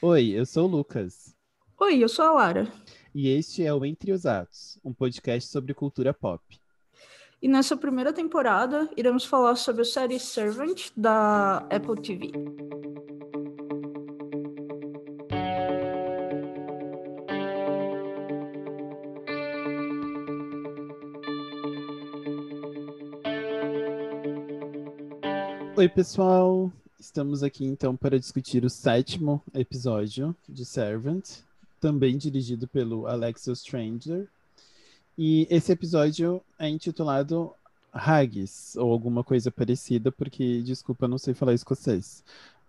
Oi, eu sou o Lucas. Oi, eu sou a Lara. E este é o Entre os Atos, um podcast sobre cultura pop. E nessa primeira temporada, iremos falar sobre a série Servant da Apple TV. Oi, pessoal. Estamos aqui então para discutir o sétimo episódio de Servant, também dirigido pelo Alexia Stranger. E esse episódio é intitulado Haggis, ou alguma coisa parecida, porque, desculpa, não sei falar escocês.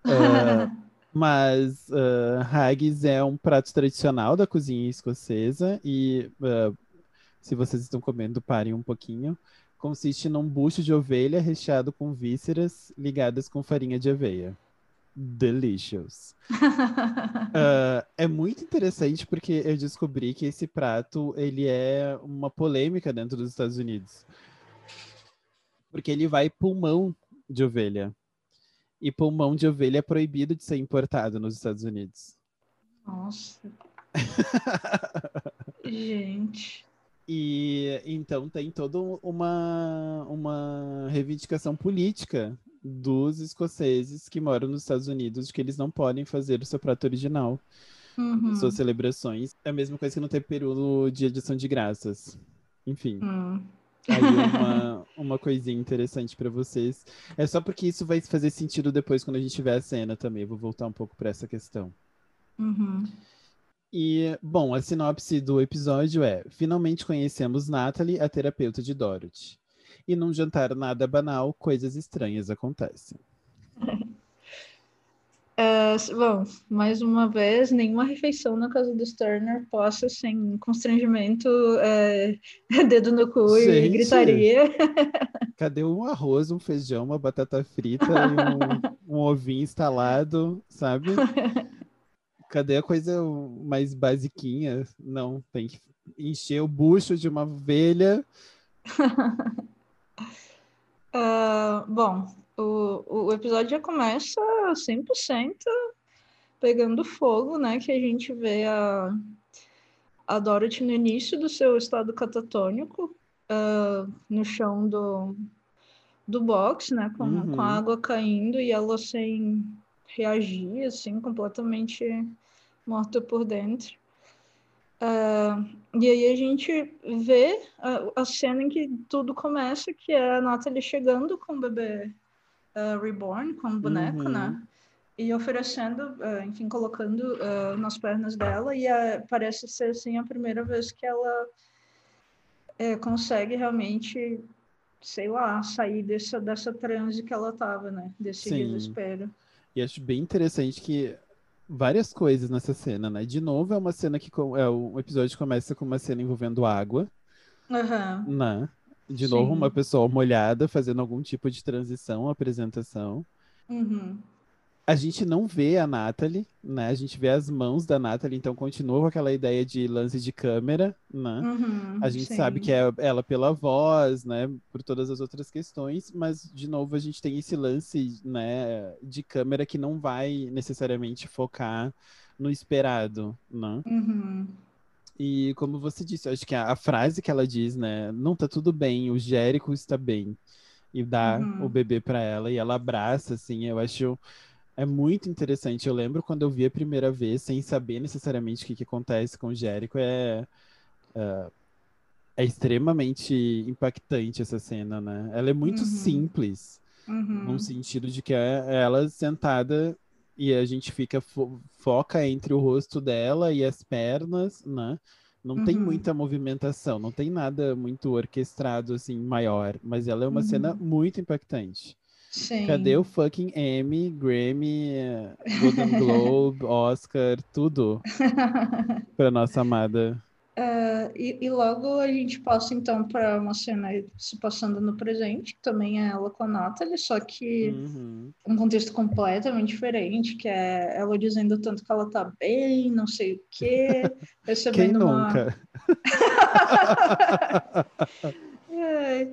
Uh, mas uh, haggis é um prato tradicional da cozinha escocesa e, uh, se vocês estão comendo, parem um pouquinho consiste num bucho de ovelha recheado com vísceras ligadas com farinha de aveia. Delicious. uh, é muito interessante porque eu descobri que esse prato ele é uma polêmica dentro dos Estados Unidos. Porque ele vai pulmão de ovelha. E pulmão de ovelha é proibido de ser importado nos Estados Unidos. Nossa. Gente. E então tem toda uma, uma reivindicação política dos escoceses que moram nos Estados Unidos de que eles não podem fazer o seu prato original. Uhum. Suas celebrações. É a mesma coisa que não ter peru no dia de ação de graças. Enfim. Hum. Aí uma, uma coisinha interessante para vocês. É só porque isso vai fazer sentido depois quando a gente tiver a cena também. Eu vou voltar um pouco para essa questão. Uhum. E, bom, a sinopse do episódio é: finalmente conhecemos Natalie, a terapeuta de Dorothy. E num jantar nada banal, coisas estranhas acontecem. É, bom, mais uma vez, nenhuma refeição na casa dos Turner possa sem constrangimento, é, dedo no cu Gente. e gritaria. Cadê um arroz, um feijão, uma batata frita e um, um ovinho instalado, sabe? Cadê a coisa mais basiquinha? Não, tem que encher o bucho de uma ovelha. Ah, bom, o, o episódio já começa 100% pegando fogo, né? Que a gente vê a, a Dorothy no início do seu estado catatônico, ah, no chão do, do box, né? Com, Uhum. com a água caindo e ela sem reagir, assim, completamente morta por dentro. Ah, e aí a gente vê a, a cena em que tudo começa, que é a Natalie chegando com o bebê ah, reborn, com o boneco, Uhum. né? E oferecendo, ah, enfim, colocando nas pernas dela, e parece ser, assim, a primeira vez que ela eh, consegue realmente, sei lá, sair dessa, dessa transe que ela tava, né? Desse Sim. desespero. E acho bem interessante que várias coisas nessa cena, né? De novo, é uma cena que é o episódio começa com uma cena envolvendo água, Aham. né? De novo, Sim. uma pessoa molhada fazendo algum tipo de transição, apresentação. Uhum. A gente não vê a Natalie, né? A gente vê as mãos da Natalie, então continua com aquela ideia de lance de câmera, né? Uhum, A gente sim. sabe que é ela pela voz, né? Por todas as outras questões, mas de novo a gente tem esse lance, né? De câmera que não vai necessariamente focar no esperado, né? Uhum. E como você disse, acho que a, a frase que ela diz, né? Não tá tudo bem, o Jérico está bem. E dá Uhum. o bebê para ela e ela abraça, assim, eu acho é muito interessante. Eu lembro quando eu vi a primeira vez, sem saber necessariamente o que, que acontece com o Jérico, é, é, é extremamente impactante essa cena, né? Ela é muito Uhum. simples, Uhum. num sentido de que é ela sentada e a gente fica fo- foca entre o rosto dela e as pernas, né? Não tem Uhum. muita movimentação, não tem nada muito orquestrado assim maior, mas ela é uma cena Uhum. muito impactante. Sim. Cadê o fucking Emmy, Grammy, Golden Globe, Oscar, tudo pra nossa amada? É, e, e logo a gente passa então para uma cena se passando no presente, que também é ela com a Natalie, só que Uhum. um contexto completamente diferente, que é ela dizendo tanto que ela tá bem, não sei o quê, Quem recebendo uma. nunca? É,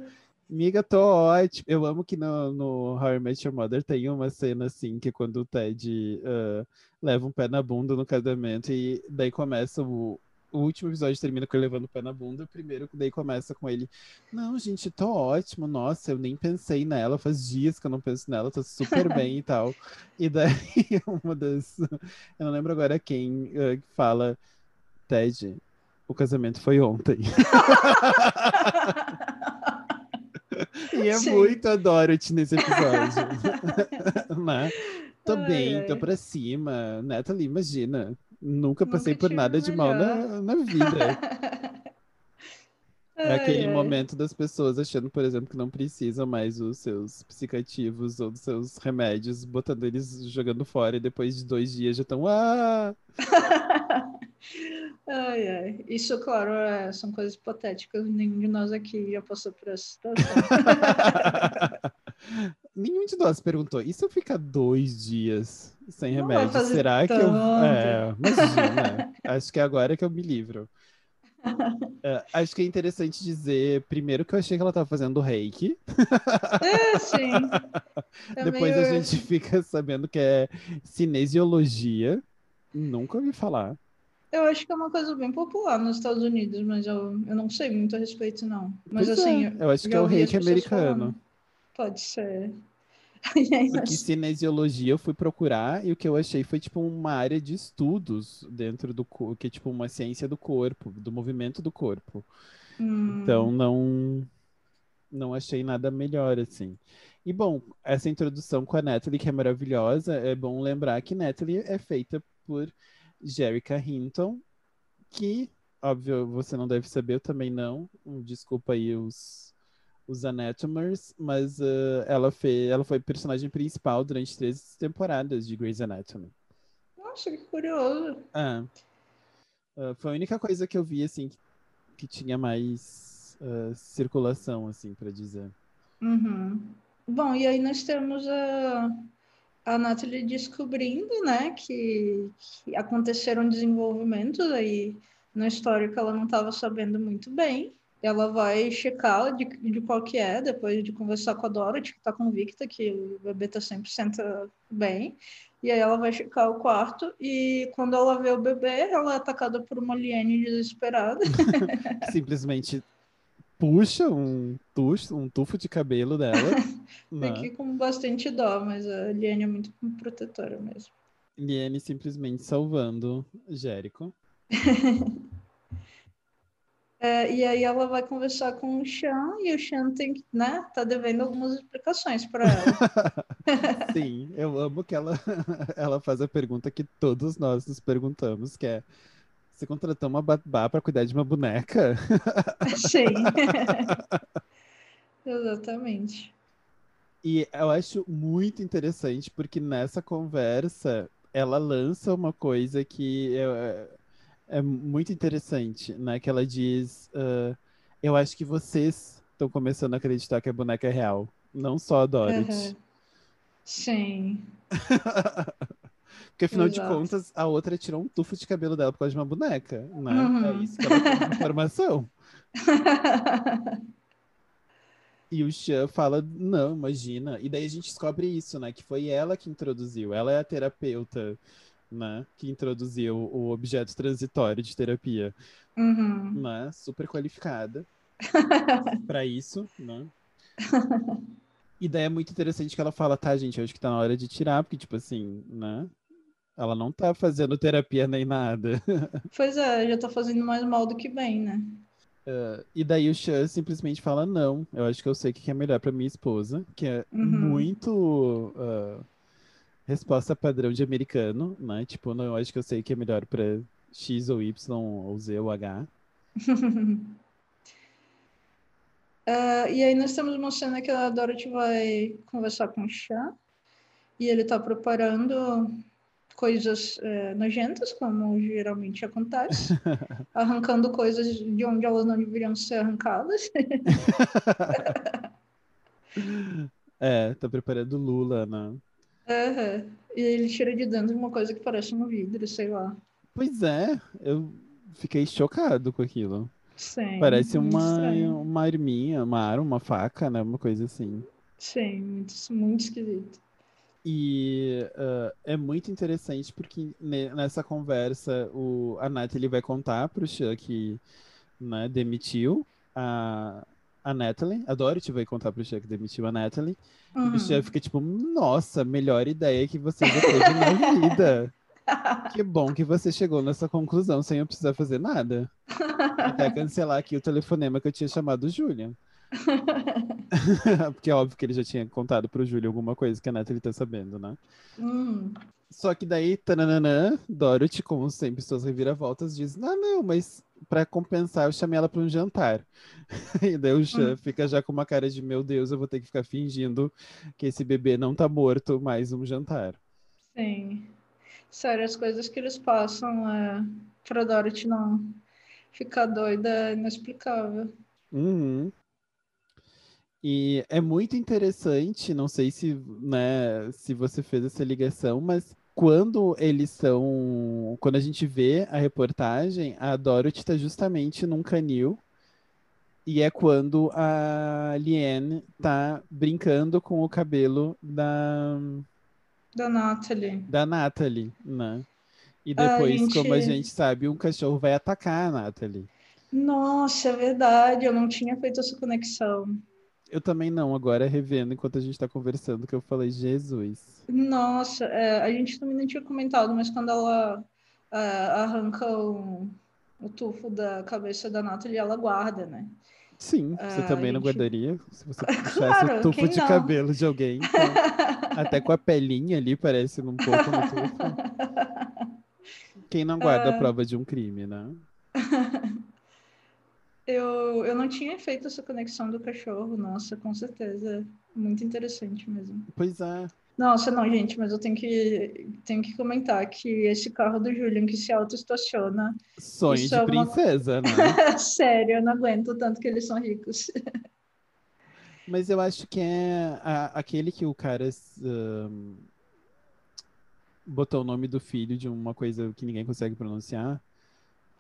Miga, tô ótimo. Eu amo que no, no How I Met Your Mother tem uma cena assim, que quando o Ted uh, leva um pé na bunda no casamento e daí começa o, o último episódio termina com ele levando o pé na bunda, o primeiro daí começa com ele, não, gente, tô ótimo, nossa, eu nem pensei nela, faz dias que eu não penso nela, tô super bem e tal. E daí uma das, eu não lembro agora quem uh, fala, Ted, o casamento foi ontem. e é Sim. muito adoro-te nesse episódio. né? Tô bem, ai. tô pra cima. Natalie, imagina. Nunca passei Nunca por nada de mal na, na vida. É aquele momento das pessoas achando, por exemplo, que não precisam mais os seus psicativos ou dos seus remédios, botando eles jogando fora e depois de dois dias já estão. Ah! ai, ai. Isso, claro, é, são coisas hipotéticas. Nenhum de nós aqui já passou por essa situação. Nenhum de nós perguntou. E se eu ficar dois dias sem remédio? Será tanto. que eu. É, imagina. acho que é agora que eu me livro. É, acho que é interessante dizer, primeiro, que eu achei que ela estava fazendo reiki. É, sim. Depois a gente fica sabendo que é cinesiologia. Nunca ouvi falar. Eu acho que é uma coisa bem popular nos Estados Unidos, mas eu, eu não sei muito a respeito, não. Mas pois assim. É. Eu acho que é o reiki americano. Falando. Pode ser. Porque cinesiologia eu fui procurar e o que eu achei foi tipo uma área de estudos dentro do que é tipo uma ciência do corpo, do movimento do corpo. Hum. Então não não achei nada melhor assim. E bom, essa introdução com a Natalie que é maravilhosa, é bom lembrar que Natalie é feita por Jerica Hinton, que óbvio você não deve saber, eu também não. Desculpa aí os os Anatomers, mas uh, ela, fez, ela foi personagem principal durante três temporadas de Grey's Anatomy. Nossa, que curioso. Ah, uh, foi a única coisa que eu vi, assim, que, que tinha mais uh, circulação, assim, para dizer. Uhum. Bom, e aí nós temos a, a Natalie descobrindo, né, que, que aconteceram desenvolvimentos aí na história que ela não estava sabendo muito bem ela vai checar de, de qual que é, depois de conversar com a Dorothy, que está convicta que o bebê está 100% bem. E aí ela vai checar o quarto e quando ela vê o bebê, ela é atacada por uma liane desesperada. Simplesmente puxa um tufo, um tufo de cabelo dela. Fiquei né? com bastante dó, mas a Liane é muito protetora mesmo. Liane simplesmente salvando Jérico. É, e aí ela vai conversar com o Sean e o Sean tem que, né, tá devendo algumas explicações para ela. Sim, eu amo que ela, ela faz a pergunta que todos nós nos perguntamos, que é você contratou uma babá para cuidar de uma boneca? Sim. Exatamente. E eu acho muito interessante porque nessa conversa ela lança uma coisa que eu, é muito interessante, né? Que ela diz: uh, Eu acho que vocês estão começando a acreditar que a boneca é real, não só a Dorothy. Uhum. Sim. Porque afinal Exato. de contas, a outra tirou um tufo de cabelo dela por causa de uma boneca, né? Uhum. É isso que ela tem informação. E o Xan fala, não, imagina. E daí a gente descobre isso, né? Que foi ela que introduziu. Ela é a terapeuta né, que introduziu o objeto transitório de terapia, uhum. né, super qualificada para isso, né? E daí é muito interessante que ela fala, tá, gente, acho que tá na hora de tirar, porque, tipo assim, né? Ela não tá fazendo terapia nem nada. Pois é, já tá fazendo mais mal do que bem, né? Uh, e daí o Chan simplesmente fala, não, eu acho que eu sei o que é melhor para minha esposa, que é uhum. muito uh, resposta padrão de americano, né? Tipo, não, eu acho que eu sei que é melhor para X ou Y ou Z ou H. uh, e aí nós temos uma cena que a Dorothy vai conversar com o Chan e ele está preparando coisas é, nojentas, como geralmente acontece, arrancando coisas de onde elas não deveriam ser arrancadas. é, tá preparando Lula, né? Uhum. E ele tira de dentro uma coisa que parece um vidro, sei lá. Pois é, eu fiquei chocado com aquilo. Sim. Parece uma, estranho. uma arminha, uma arma, uma faca, né? Uma coisa assim. Sim, muito, muito esquisito. E uh, é muito interessante porque ne- nessa conversa o, a Natalie vai contar pro Chan que né, demitiu a, a Natalie. A Dorothy vai contar pro Chan que demitiu a Natalie. E o Uhum. Chan fica tipo, nossa, melhor ideia que você já teve na vida. Que bom que você chegou nessa conclusão sem eu precisar fazer nada. Até cancelar aqui o telefonema que eu tinha chamado o Julian. Porque é óbvio que ele já tinha contado pro Júlio alguma coisa que a Natalie tá sabendo, né? Hum, Só que daí, tananã, Dorothy, como sempre, suas reviravoltas, diz: Ah, não, mas pra compensar, eu chamei ela pra um jantar. E daí o Chan Hum. fica já com uma cara de: Meu Deus, eu vou ter que ficar fingindo que esse bebê não tá morto, mais um jantar. sim. Sério, as coisas que eles passam é, pra Dorothy não ficar doida é inexplicável. Uhum. E é muito interessante, não sei se, né, se você fez essa ligação, mas quando eles são, quando a gente vê a reportagem, a Dorothy está justamente num canil e é quando a Liane tá brincando com o cabelo da, Da Natalie. da Natalie, né? E A depois, como a gente- gente sabe, um cachorro vai atacar a Natalie. Nossa, é verdade, eu não tinha feito essa conexão. Eu também não, agora revendo enquanto a gente tá conversando, que eu falei, Jesus. Nossa, é, a gente também não tinha comentado, mas quando ela é, arranca o, o tufo da cabeça da Natalie, ela guarda, né? Sim, você Ah, também não gente- guardaria? Se você puxasse Claro, o tufo de não? cabelo de alguém, então, até com a pelinha ali, parece um pouco no tufo. Quem não guarda a Ah. prova de um crime, né? Eu, eu não tinha feito essa conexão do cachorro, nossa, com certeza. Muito interessante mesmo. Pois é. Nossa, não, gente, mas eu tenho que, tenho que comentar que esse carro do Julian que se autoestaciona, Sonho de é uma- princesa, né? sério, eu não aguento tanto que eles são ricos. Mas eu acho que é a- aquele que o cara ahn, botou o nome do filho de uma coisa que ninguém consegue pronunciar.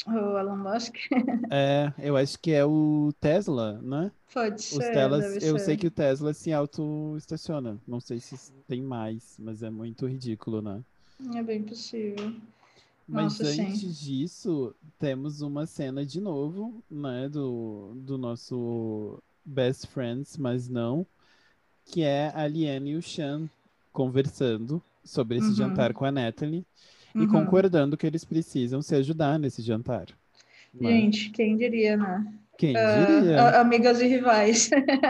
O Elon Musk. É, eu acho que é o Tesla, né? Pode Os ser, Teslas, deve eu ser. sei que o Tesla se auto-estaciona. Não sei se tem mais, mas é muito ridículo, né? É bem possível. Mas Nossa, sim. antes disso, temos uma cena de novo, né, do, do nosso Best Friends, mas não, que é a Liane e o Sean conversando sobre esse Uhum. jantar com a Natalie e Uhum. concordando que eles precisam se ajudar nesse jantar. né? Gente, quem diria, né? Quem Ah, diria? a- amigas e rivais.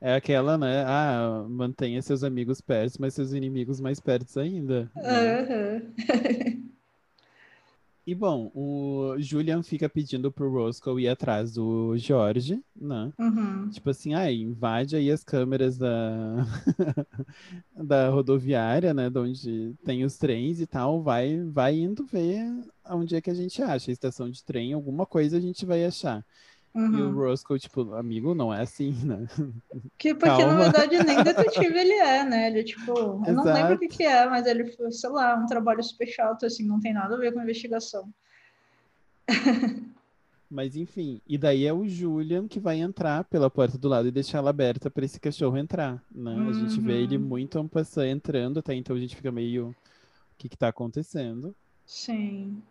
É aquela, né? Ah, mantenha seus amigos perto, mas seus inimigos mais perto ainda. né? Aham. E bom, o Julian fica pedindo pro Roscoe ir atrás do George, né? Uhum. Tipo assim, ah, invade aí as câmeras da, da rodoviária, né? De onde tem os trens e tal. Vai, vai indo ver onde é que a gente acha. A estação de trem, alguma coisa a gente vai achar. E o Uhum. Roscoe, tipo, amigo, não é assim, né? Que, porque, na Calma. verdade, nem detetive ele é, né? Ele, tipo, eu não lembro o que Exato. que é, mas ele, foi, sei lá, um trabalho super chato, assim, não tem nada a ver com investigação. Mas enfim, e daí é o Julian que vai entrar pela porta do lado e deixar ela aberta para esse cachorro entrar, né? A gente vê ele Uhum. muito passant entrando, até então a gente fica meio o que que tá acontecendo? Sim.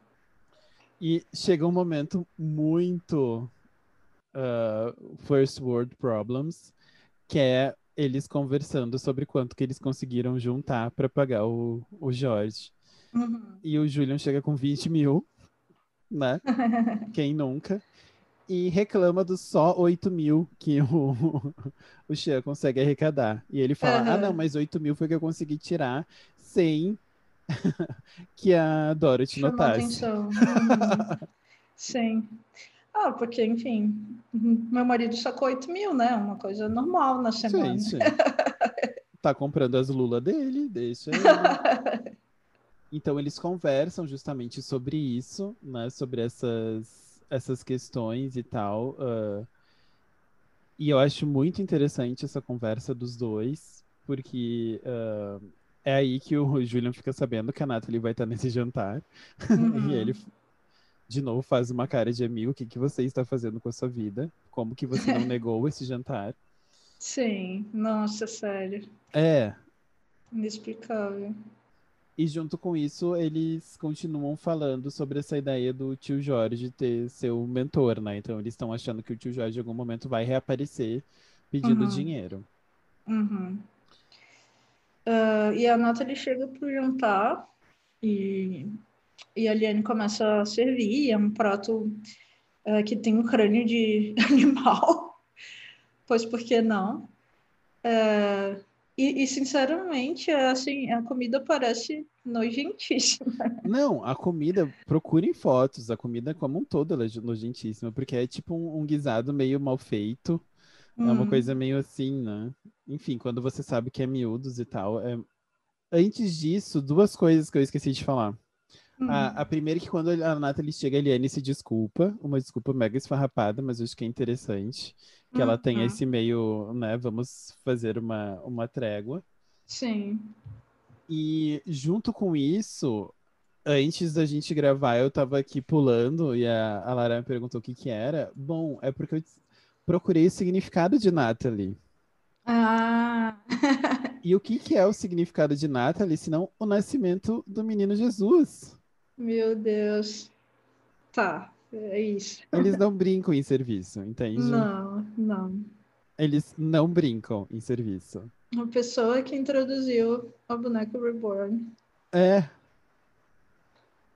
E chega um momento muito ah, first world problems, que é eles conversando sobre quanto que eles conseguiram juntar para pagar o, o Jorge. Uhum. E o Julian chega com 20 mil, né? Quem nunca? E reclama dos só 8 mil que o, o Xia consegue arrecadar. E ele fala: Ah, Aham. não, mas 8 mil foi que eu consegui tirar sem que a Dorothy Chamou notasse. atenção. Uhum. Sim. Ah, porque, enfim, meu marido sacou 8 mil, né? Uma coisa normal na semana. Gente, tá comprando as lulas dele, deixa ele. Então eles conversam justamente sobre isso, né? Sobre essas, essas questões e tal. ah, e eu acho muito interessante essa conversa dos dois, porque ah, é aí que o Julian fica sabendo que a Natalie vai estar nesse jantar. Uhum. E ele de novo faz uma cara de amigo, o que, que você está fazendo com a sua vida? Como que você não negou esse jantar? Sim, nossa, sério. É. Inexplicável. E junto com isso, eles continuam falando sobre essa ideia do tio Jorge ter seu mentor, né? Então eles estão achando que o tio Jorge em algum momento vai reaparecer pedindo Uhum. dinheiro. Uhum. Ah, e a Natalie chega pro jantar e, e a Liane começa a servir. É um prato ah, que tem um crânio de animal, pois por que não? Ah, e, e, sinceramente, é assim, a comida parece nojentíssima. Não, a comida, procurem fotos, a comida como um todo ela é nojentíssima, porque é tipo um, um guisado meio mal feito. É uma Hum, coisa meio assim, né? Enfim, quando você sabe que é miúdos e tal. é- Antes disso, duas coisas que eu esqueci de falar. Hum, A, a primeira é que quando a Nathalie chega, a Eliane se desculpa, uma desculpa mega esfarrapada, mas eu acho que é interessante que ela tenha uhum. esse meio, né? Vamos fazer uma, uma trégua. Sim. E junto com isso, antes da gente gravar, eu tava aqui pulando e a, a Lara me perguntou o que que era. Bom, é porque eu procurei o significado de Natalie. Ah, E o que que é o significado de Natalie, senão o nascimento do menino Jesus? Meu Deus. Tá, é isso. Eles não brincam em serviço, entende? Não, não. Eles não brincam em serviço. Uma pessoa que introduziu a boneca Reborn. É,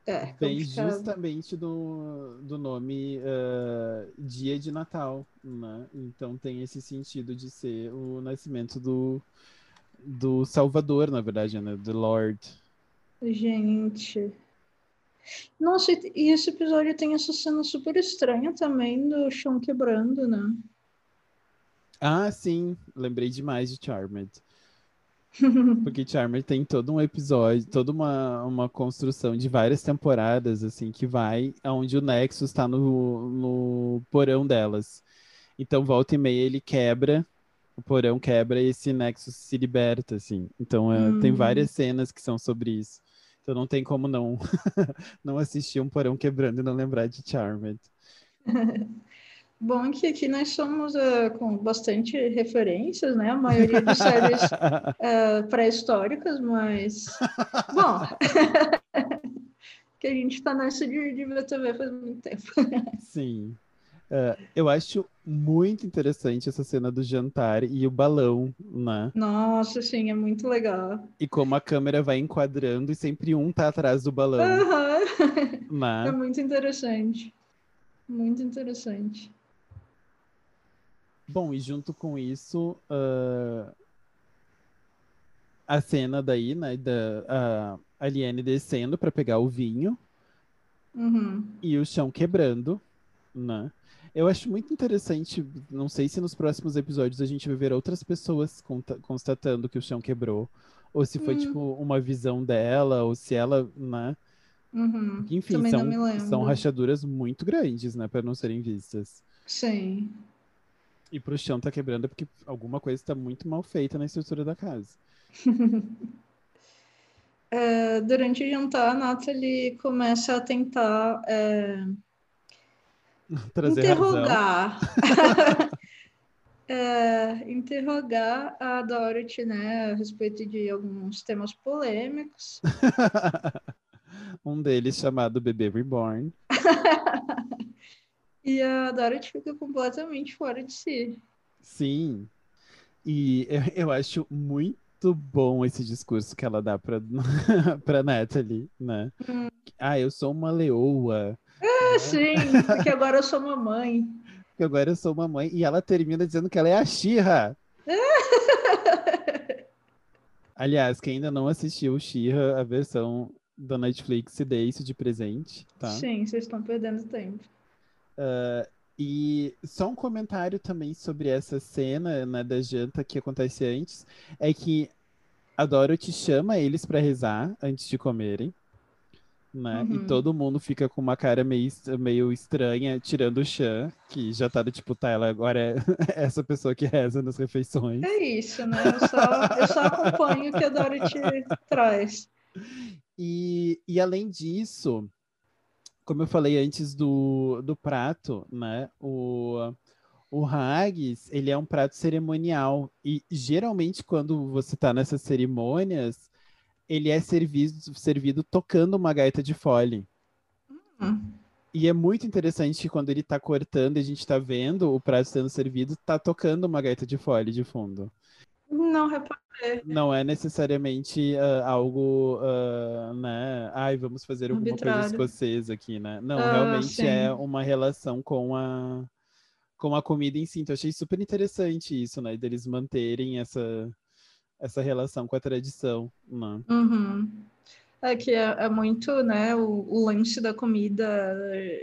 É, vem justamente do, do nome ah, Dia de Natal, né? Então tem esse sentido de ser o nascimento do, do Salvador, na verdade, né? Do Lord. Gente. Nossa, e esse episódio tem essa cena super estranha também do chão quebrando, né? Ah, sim, lembrei demais de Charmed. Porque Charmed tem todo um episódio, toda uma, uma construção de várias temporadas, assim, que vai aonde o Nexus está no, no porão delas. Então, volta e meia, ele quebra, o porão quebra e esse Nexus se liberta, assim. Então, é, tem Hum. várias cenas que são sobre isso. Então, não tem como não, não assistir um porão quebrando e não lembrar de Charmed. Bom que aqui nós somos eh, com bastante referências, né? A maioria de séries eh, pré-históricas, mas. Bom. que a gente tá nessa de, de ver TV faz muito tempo. Sim. É, eu acho muito interessante essa cena do jantar e o balão, né? Nossa, sim, é muito legal. E como a câmera vai enquadrando e sempre um tá atrás do balão. É né? muito interessante. Muito interessante. Bom, e junto com isso, ah, a cena daí, né, da a Aliene descendo para pegar o vinho Uhum. e o chão quebrando, né? Eu acho muito interessante, não sei se nos próximos episódios a gente vai ver outras pessoas constatando que o chão quebrou, ou se foi Hum. tipo uma visão dela, ou se ela, né? Uhum. Enfim, Também são, são rachaduras muito grandes, né, para não serem vistas. Sim. E pro chão tá quebrando é porque alguma coisa está muito mal feita na estrutura da casa. É, durante o jantar, a Nathalie começa a tentar é, Trazer interrogar. É, interrogar a Dorothy, né, a respeito de alguns temas polêmicos. um deles chamado Bebê Reborn. E a Dorothy fica completamente fora de si. Sim. E eu, eu acho muito bom esse discurso que ela dá pra, pra Natalie, né? Hum. Ah, eu sou uma leoa. Ah, sim, porque agora eu sou mamãe. que agora eu sou uma mãe. E ela termina dizendo que ela é a Xirra. Aliás, quem ainda não assistiu Xirra, a versão da Netflix, se dê isso de presente, tá? Sim, vocês estão perdendo tempo. E só um comentário também sobre essa cena, né, da janta que acontece antes, é que a Dorothy chama eles pra rezar antes de comerem, né? E Uhum. todo mundo fica com uma cara meio, meio estranha, tirando o Chan, que já tá do tipo, tá, ela agora é essa pessoa que reza nas refeições. É isso, né? Eu só, eu só acompanho o que a Dorothy traz. E, e além disso, como eu falei antes do, do prato, né? O, o haggis, ele é um prato cerimonial. E geralmente, quando você está nessas cerimônias, ele é servido, servido tocando uma gaita de fole. Hum. E é muito interessante que quando ele está cortando e a gente está vendo o prato sendo servido, tá tocando uma gaita de fole de fundo. Não reparei. Não é necessariamente uh, algo, uh, né? Ai, vamos fazer alguma Arbitrário. coisa escocesa aqui, né? Não, Ah, realmente sim. é uma relação com a, com a comida em si. Então, eu achei super interessante isso, né? Deles manterem essa, essa relação com a tradição, né? Uhum. É que é, é muito, né, o, o lance da comida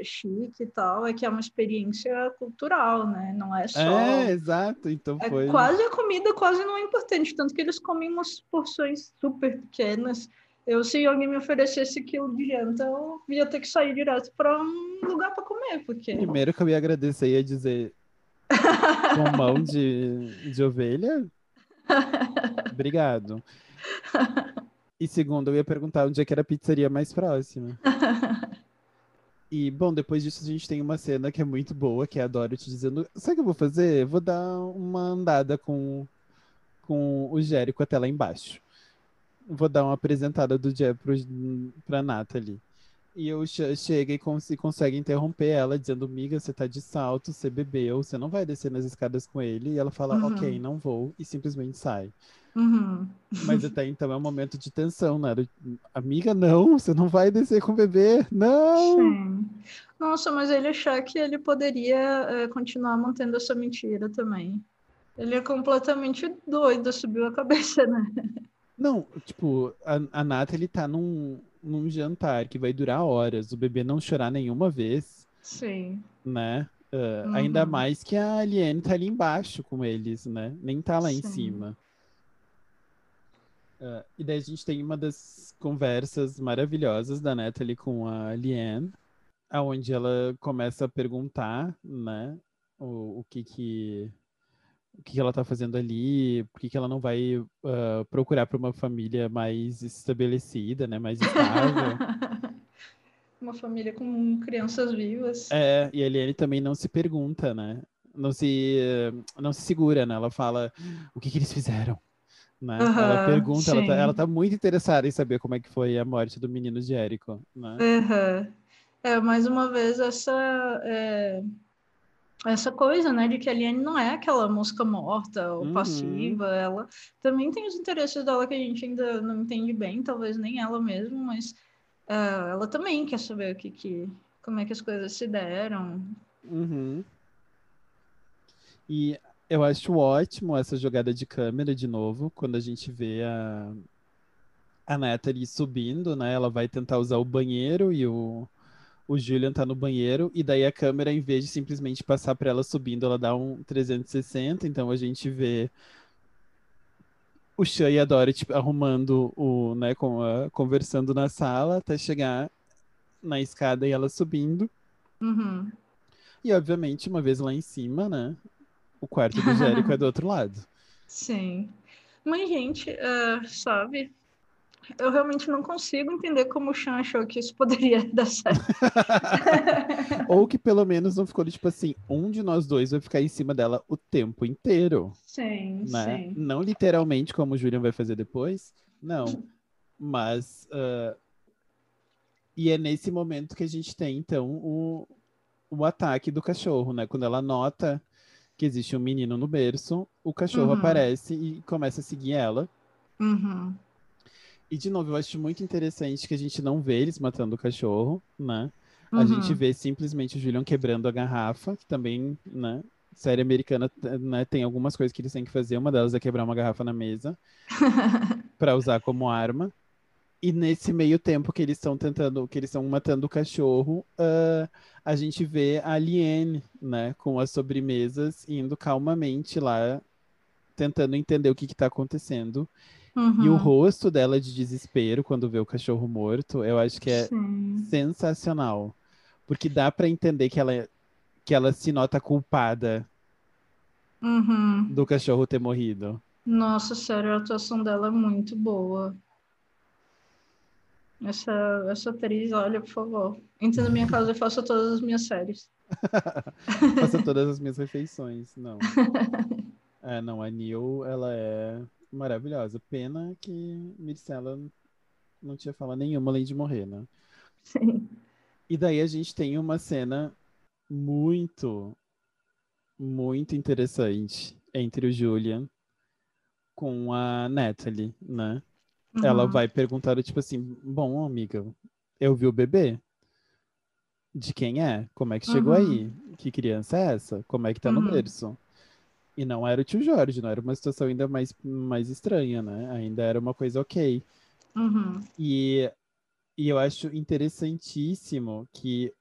chique e tal, é que é uma experiência cultural, né? Não é só. É, exato. Então É foi. quase a comida quase não é importante, tanto que eles comem umas porções super pequenas. Eu, se alguém me oferecesse aquilo de janta, eu ia ter que sair direto para um lugar para comer, porque Primeiro que eu ia agradecer ia dizer com mão de, de ovelha. Obrigado. E segundo, eu ia perguntar onde é que era a pizzaria mais próxima. E, bom, depois disso a gente tem uma cena que é muito boa, que é a Dorothy dizendo, sabe o que eu vou fazer? Vou dar uma andada com, com o Jérico até lá embaixo. Vou dar uma apresentada do Jé pro, pra Natalie. E eu che chega e cons consegue interromper ela, dizendo, miga, você tá de salto, você bebeu, você não vai descer nas escadas com ele. E ela fala, Uhum. ok, não vou, e simplesmente sai. Uhum. Mas até então é um momento de tensão, né? Amiga, não, você não vai descer com o bebê, não! Sim. Nossa, mas ele achar que ele poderia eh, continuar mantendo essa mentira também. Ele é completamente doido, subiu a cabeça, né? Não, tipo, a, a Nathalie tá num, num jantar que vai durar horas, o bebê não chorar nenhuma vez, Sim. né? Ainda Uhum. mais que a Aliene tá ali embaixo com eles, né? Nem tá lá em Sim. cima. Ah, e daí a gente tem uma das conversas maravilhosas da Natalie com a Liane, aonde ela começa a perguntar, né, o, o que que o que ela tá fazendo ali, por que ela não vai ah, procurar para uma família mais estabelecida, né, mais estável. Uma família com crianças vivas. É, e a Eliane também não se pergunta, né? Não se, não se segura, né? Ela fala o que que eles fizeram, né? ela Aham, pergunta, ela tá, ela tá muito interessada em saber como é que foi a morte do menino Jericho, né? Aham. É, mais uma vez, essa, é, essa coisa, né, de que a Aliene não é aquela mosca morta ou Uhum. passiva, ela também tem os interesses dela que a gente ainda não entende bem, talvez nem ela mesma, mas é, ela também quer saber o que, que, como é que as coisas se deram. Uhum. E eu acho ótimo essa jogada de câmera de novo, quando a gente vê a, a Natalie subindo, né? Ela vai tentar usar o banheiro e o, o Julian tá no banheiro, e daí a câmera, em vez de simplesmente passar para ela subindo, ela dá um 360, então a gente vê o Sean e a Dorothy arrumando o, né, com a- conversando na sala até chegar na escada e ela subindo. Uhum. E obviamente, uma vez lá em cima, né? O quarto do Jérico é do outro lado. Sim. Mas, gente, é, sabe, eu realmente não consigo entender como o Sean achou que isso poderia dar certo. Ou que pelo menos não ficou tipo assim, um de nós dois vai ficar em cima dela o tempo inteiro, Sim, né? sim. Não literalmente como o Julian vai fazer depois, não. Mas ah, e é nesse momento que a gente tem então o, o ataque do cachorro, né? Quando ela nota que existe um menino no berço, o cachorro Uhum. aparece e começa a seguir ela. Uhum. E de novo, eu acho muito interessante que a gente não vê eles matando o cachorro, né? A Uhum. gente vê simplesmente o Julian quebrando a garrafa, que também, né? Série americana né, tem algumas coisas que eles têm que fazer. Uma delas é quebrar uma garrafa na mesa para usar como arma. E nesse meio tempo que eles estão tentando, que eles estão matando o cachorro, ah, a gente vê a Aliene, né, com as sobremesas, indo calmamente lá, tentando entender o que está acontecendo. E o Uhum. rosto dela de desespero quando vê o cachorro morto, eu acho que é Sim. sensacional. Porque dá pra entender que ela, que ela se nota culpada Uhum. do cachorro ter morrido. Nossa, sério, a atuação dela é muito boa. Essa, essa atriz, olha, por favor. Entre na minha casa e faça todas as minhas séries. faça todas as minhas refeições. Não. é, não, a Neil, ela é maravilhosa. Pena que Mircela não tinha fala nenhuma além de morrer, né? Sim. E daí a gente tem uma cena muito, muito interessante entre o Julian com a Natalie, né? Uhum. Ela vai perguntar, tipo assim, bom, amiga, eu vi o bebê. De quem é? Como é que chegou uhum. aí? Que criança é essa? Como é que tá uhum. no berço? E não era o tio Jorge, não era uma situação ainda mais, mais estranha, né? Ainda era uma coisa ok. Uhum. E, e eu acho interessantíssimo que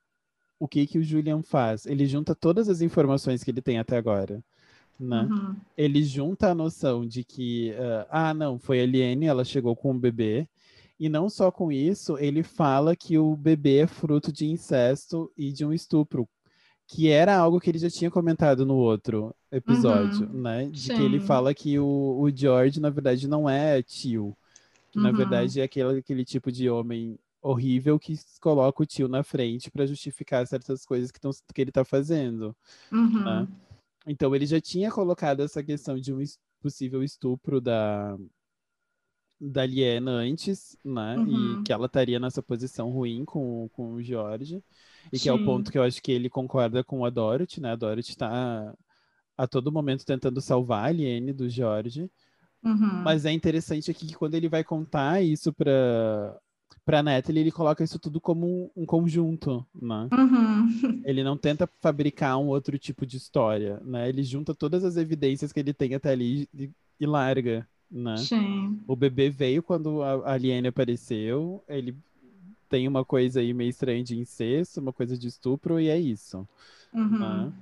o que, que o Julian faz? Ele junta todas as informações que ele tem até agora né? Uhum. Ele junta a noção de que, uh, ah, não, foi a Eliane, ela chegou com o bebê, e não só com isso, ele fala que o bebê é fruto de incesto e de um estupro, que era algo que ele já tinha comentado no outro episódio, uhum. né? De Sim. que ele fala que o, o George, na verdade, não é tio, que uhum. na verdade é aquele, aquele tipo de homem horrível que coloca o tio na frente para justificar certas coisas que, tão, que ele está fazendo. Uhum. Né? Então ele já tinha colocado essa questão de um possível estupro da da Liena antes, né? Uhum. E que ela estaria nessa posição ruim com, com o George. E Sim. que é o ponto que eu acho que ele concorda com a Dorothy, né? A Dorothy está a todo momento tentando salvar a Liene do George. Uhum. Mas é interessante aqui que quando ele vai contar isso para para Natalie, ele coloca isso tudo como um, um conjunto, né? Uhum. Ele não tenta fabricar um outro tipo de história, né? Ele junta todas as evidências que ele tem até ali e, e larga, né? Sim. O bebê veio quando a Aliene apareceu, ele tem uma coisa aí meio estranha de incesto, uma coisa de estupro, e é isso. Uhum. Né?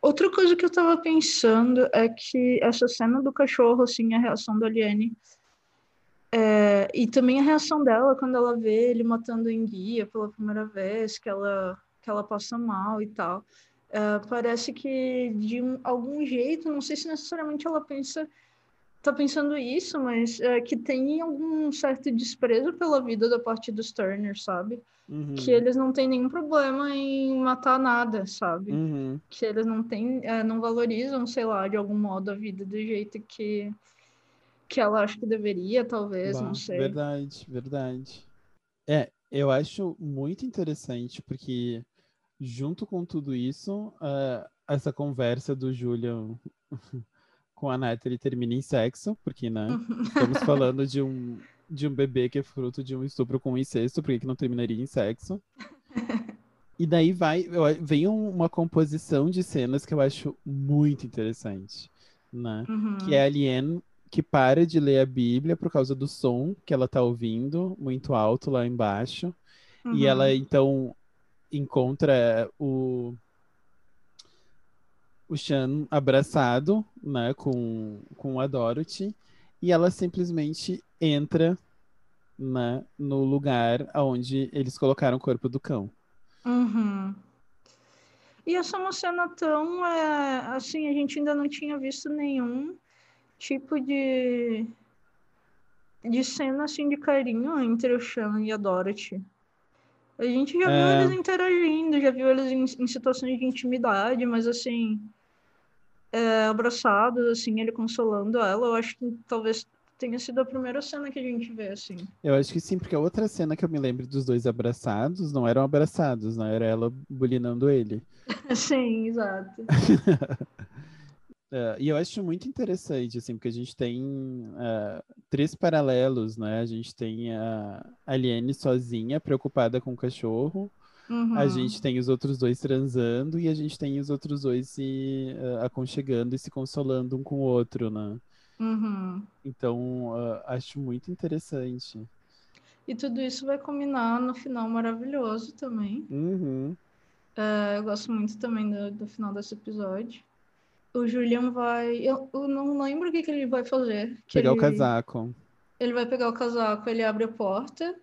Outra coisa que eu tava pensando é que essa cena do cachorro, assim, a reação da Aliene é, e também a reação dela quando ela vê ele matando o enguia pela primeira vez, que ela, que ela passa mal e tal. É, parece que de um, algum jeito, não sei se necessariamente ela pensa, tá pensando isso, mas é, que tem algum certo desprezo pela vida da parte dos Turner, sabe? Uhum. Que eles não têm nenhum problema em matar nada, sabe? Uhum. Que eles não têm, é, não valorizam, sei lá, de algum modo a vida do jeito que que ela acha que deveria, talvez, bah, não sei. Verdade, verdade. É, eu acho muito interessante, porque junto com tudo isso, uh, essa conversa do Julian com a Natalie termina em sexo, porque, né, estamos falando de um, de um bebê que é fruto de um estupro com incesto, por que não terminaria em sexo? E daí vai, vem uma composição de cenas que eu acho muito interessante, né? Uhum. Que é a Alien que para de ler a Bíblia por causa do som que ela tá ouvindo muito alto lá embaixo. Uhum. E ela então encontra o o Chan abraçado, né, com, com a Dorothy, e ela simplesmente entra né, no lugar onde eles colocaram o corpo do cão. Uhum. E essa é uma cena tão, é, assim, a gente ainda não tinha visto nenhum tipo de de cena assim de carinho entre o Sean e a Dorothy. A gente já é... viu eles interagindo, já viu eles em, em situações de intimidade, mas assim, é, abraçados, assim, ele consolando ela. Eu acho que talvez tenha sido a primeira cena que a gente vê, assim. Eu acho que sim, porque a outra cena que eu me lembro dos dois abraçados não eram abraçados, não era ela bulinando ele. sim, exato. Uh, e eu acho muito interessante, assim, porque a gente tem uh, três paralelos, né? A gente tem a Aliene sozinha, preocupada com o cachorro, uhum. a gente tem os outros dois transando e a gente tem os outros dois se uh, aconchegando e se consolando um com o outro, né? Uhum. Então, acho muito interessante. E tudo isso vai combinar no final maravilhoso também. Uhum. eu gosto muito também do, do final desse episódio o Julian vai. Eu, eu, não lembro o que, que ele vai fazer. pegar ele... o casaco. Ele vai pegar o casaco, ele abre a porta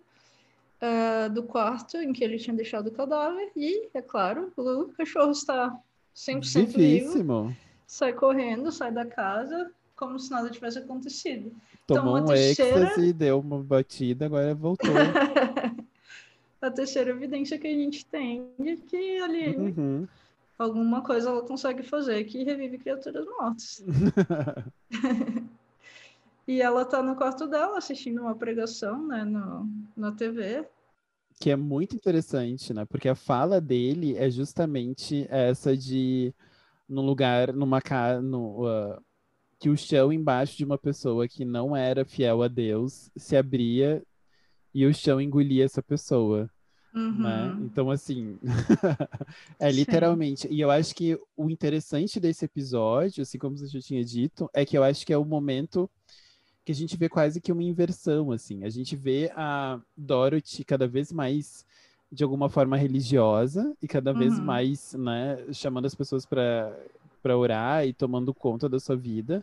uh, do quarto em que ele tinha deixado o cadáver e, é claro, o cachorro está 100% Vivíssimo. vivo. Sai correndo, sai da casa, como se nada tivesse acontecido. Tomou então, um terceira... êxtase, deu uma batida, agora voltou. a terceira evidência que a gente tem de que ali Uhum. alguma coisa ela consegue fazer que revive criaturas mortas. e ela tá no quarto dela assistindo uma pregação, né, no, na TV. que é muito interessante, né? Porque a fala dele é justamente essa de num lugar, numa casa, no, uh, que o chão embaixo de uma pessoa que não era fiel a Deus se abria e o chão engolia essa pessoa, Uhum. né? Então, assim, é Sim. literalmente. E eu acho que o interessante desse episódio, assim como você já tinha dito, é que eu acho que é o momento que a gente vê quase que uma inversão, assim. A gente vê a Dorothy cada vez mais de alguma forma religiosa e cada vez Uhum. mais, né, chamando as pessoas para para orar e tomando conta da sua vida.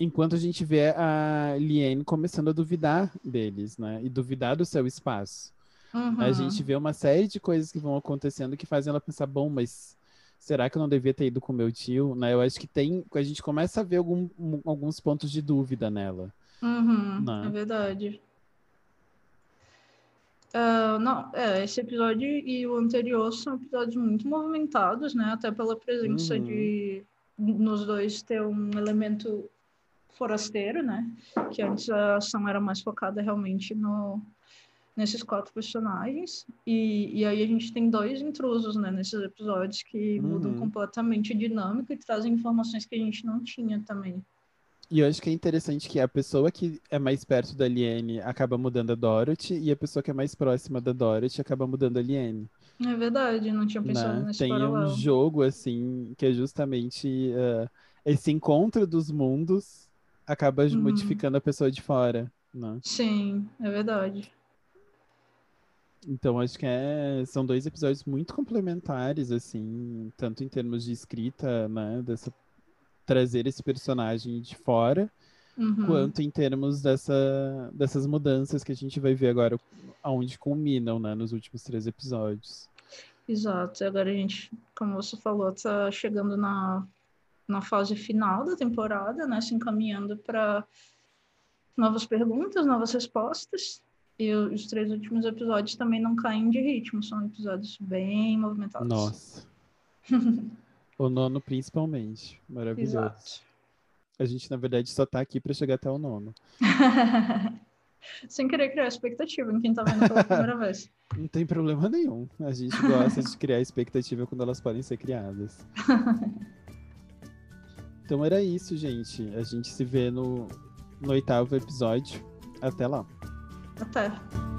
Enquanto a gente vê a Liane começando a duvidar deles, né? E duvidar do seu espaço. Uhum. A gente vê uma série de coisas que vão acontecendo que fazem ela pensar, bom, mas será que eu não devia ter ido com meu tio? Né? Eu acho que tem, a gente começa a ver algum- um- alguns pontos de dúvida nela. Uhum, Não. é verdade. Ah, não, é, esse episódio e o anterior são episódios muito movimentados, né? Até pela presença Uhum. de nos dois ter um elemento forasteiro, né? Que antes a ação era mais focada realmente no nesses quatro personagens e, e aí a gente tem dois intrusos, né? Nesses episódios que mudam Uhum. completamente a dinâmica e trazem informações que a gente não tinha também. E eu acho que é interessante que a pessoa que é mais perto da Liane acaba mudando a Dorothy e a pessoa que é mais próxima da Dorothy acaba mudando a Liane. É verdade, não tinha pensado né? nesse Tem um paralelo. jogo, assim, que é justamente eh, esse encontro dos mundos acaba Uhum. modificando a pessoa de fora, né? Sim, é verdade. Então, acho que é, são dois episódios muito complementares, assim, tanto em termos de escrita, né, dessa, trazer esse personagem de fora, Uhum. quanto em termos dessa, dessas mudanças que a gente vai ver agora, aonde culminam, né, nos últimos três episódios. Exato. E Agora a gente, como você falou, tá chegando na, na fase final da temporada, né? Se encaminhando para novas perguntas, novas respostas. E os três últimos episódios também não caem de ritmo, são episódios bem movimentados. Nossa. o nono, principalmente. Maravilhoso. Exato. A gente, na verdade, só tá aqui para chegar até o nono. Sem querer criar expectativa em quem tá vendo pela primeira vez. Não tem problema nenhum. A gente gosta de criar expectativa quando elas podem ser criadas. Então era isso, gente. A gente se vê no, no oitavo episódio. Até lá. Até.